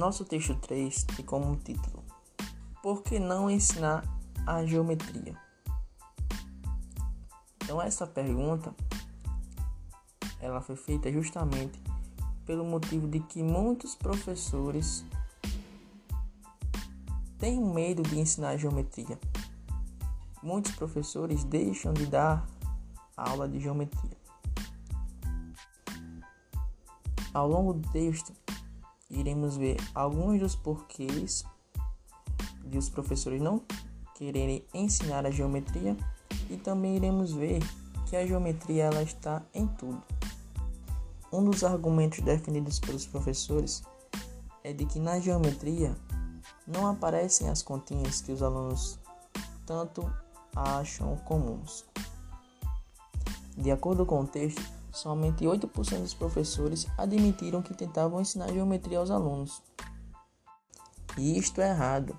Nosso texto 3 tem como título Por que não ensinar a geometria? Então essa pergunta ela foi feita justamente pelo motivo de que muitos professores têm medo de ensinar geometria. Muitos professores deixam de dar aula de geometria. Ao longo do texto, iremos ver alguns dos porquês de os professores não quererem ensinar a geometria e também iremos ver que a geometria ela está em tudo. Um dos argumentos defendidos pelos professores é de que na geometria não aparecem as continhas que os alunos tanto acham comuns. De acordo com o texto, somente 8% dos professores admitiram que tentavam ensinar geometria aos alunos. E isto é errado.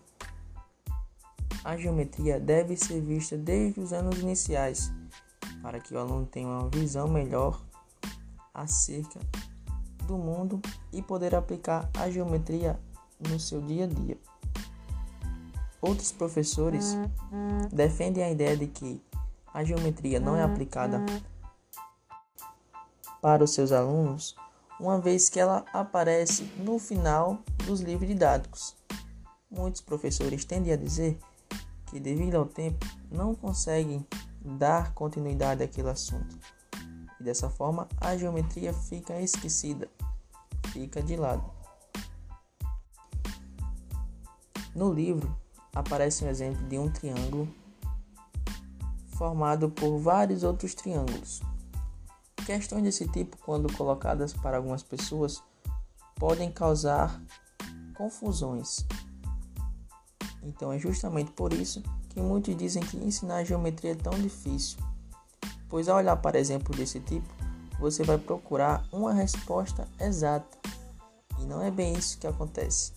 A geometria deve ser vista desde os anos iniciais, para que o aluno tenha uma visão melhor acerca do mundo e poder aplicar a geometria no seu dia a dia. Outros professores defendem a ideia de que a geometria não é aplicada para os seus alunos, uma vez que ela aparece no final dos livros didáticos. Muitos professores tendem a dizer que, devido ao tempo, não conseguem dar continuidade àquele assunto. E dessa forma, a geometria fica esquecida, fica de lado. No livro, aparece um exemplo de um triângulo formado por vários outros triângulos. Questões desse tipo, quando colocadas para algumas pessoas, podem causar confusões. Então é justamente por isso que muitos dizem que ensinar geometria é tão difícil, pois ao olhar para exemplos desse tipo, você vai procurar uma resposta exata, e não é bem isso que acontece.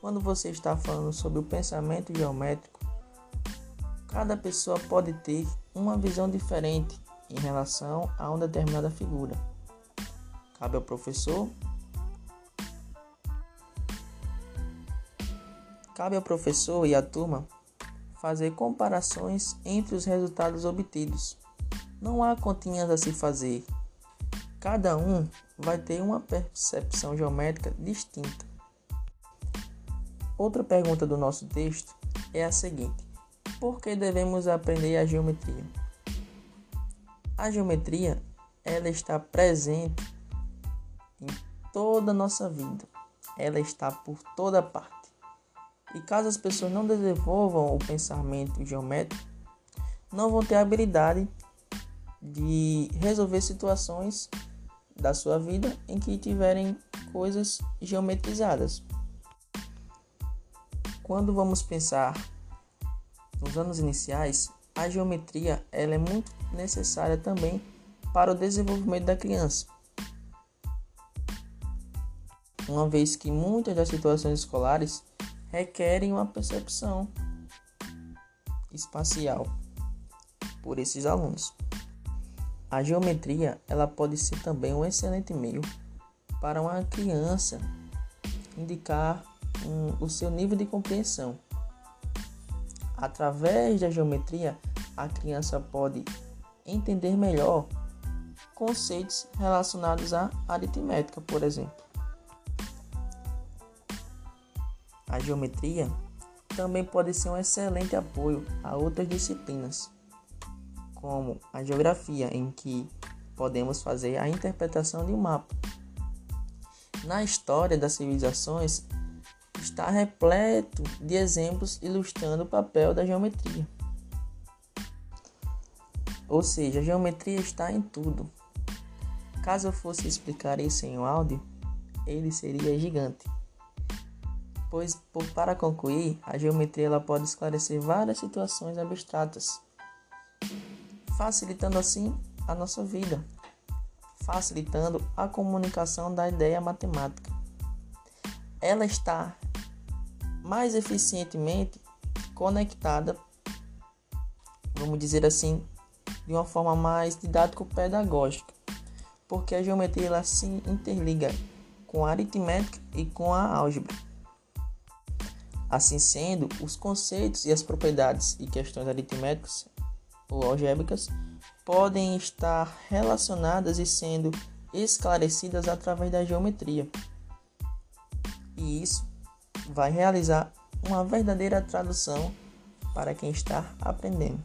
Quando você está falando sobre o pensamento geométrico, cada pessoa pode ter uma visão diferente em relação a uma determinada figura. Cabe ao professor Cabe ao professor e à turma fazer comparações entre os resultados obtidos. Não há continhas a se fazer. Cada um vai ter uma percepção geométrica distinta. Outra pergunta do nosso texto é a seguinte: Por que devemos aprender a geometria? A geometria ela está presente em toda a nossa vida. Ela está por toda parte. E caso as pessoas não desenvolvam o pensamento geométrico, não vão ter a habilidade de resolver situações da sua vida em que tiverem coisas geometrizadas. Quando vamos pensar nos anos iniciais, a geometria ela é muito necessária também para o desenvolvimento da criança. Uma vez que muitas das situações escolares requerem uma percepção espacial por esses alunos. A geometria ela pode ser também um excelente meio para uma criança indicar um, o seu nível de compreensão. Através da geometria, a criança pode entender melhor conceitos relacionados à aritmética, por exemplo. A geometria também pode ser um excelente apoio a outras disciplinas, como a geografia, em que podemos fazer a interpretação de um mapa. Na história das civilizações, está repleto de exemplos ilustrando o papel da geometria. Ou seja, a geometria está em tudo. Caso eu fosse explicar isso em um áudio, ele seria gigante. Pois, por, para concluir, a geometria ela pode esclarecer várias situações abstratas, facilitando assim a nossa vida, facilitando a comunicação da ideia matemática. Ela está mais eficientemente conectada, vamos dizer assim, de uma forma mais didático-pedagógica, porque a geometria ela se interliga com a aritmética e com a álgebra. Assim sendo, os conceitos e as propriedades e questões aritméticas ou algébricas podem estar relacionadas e sendo esclarecidas através da geometria. E isso vai realizar uma verdadeira tradução para quem está aprendendo.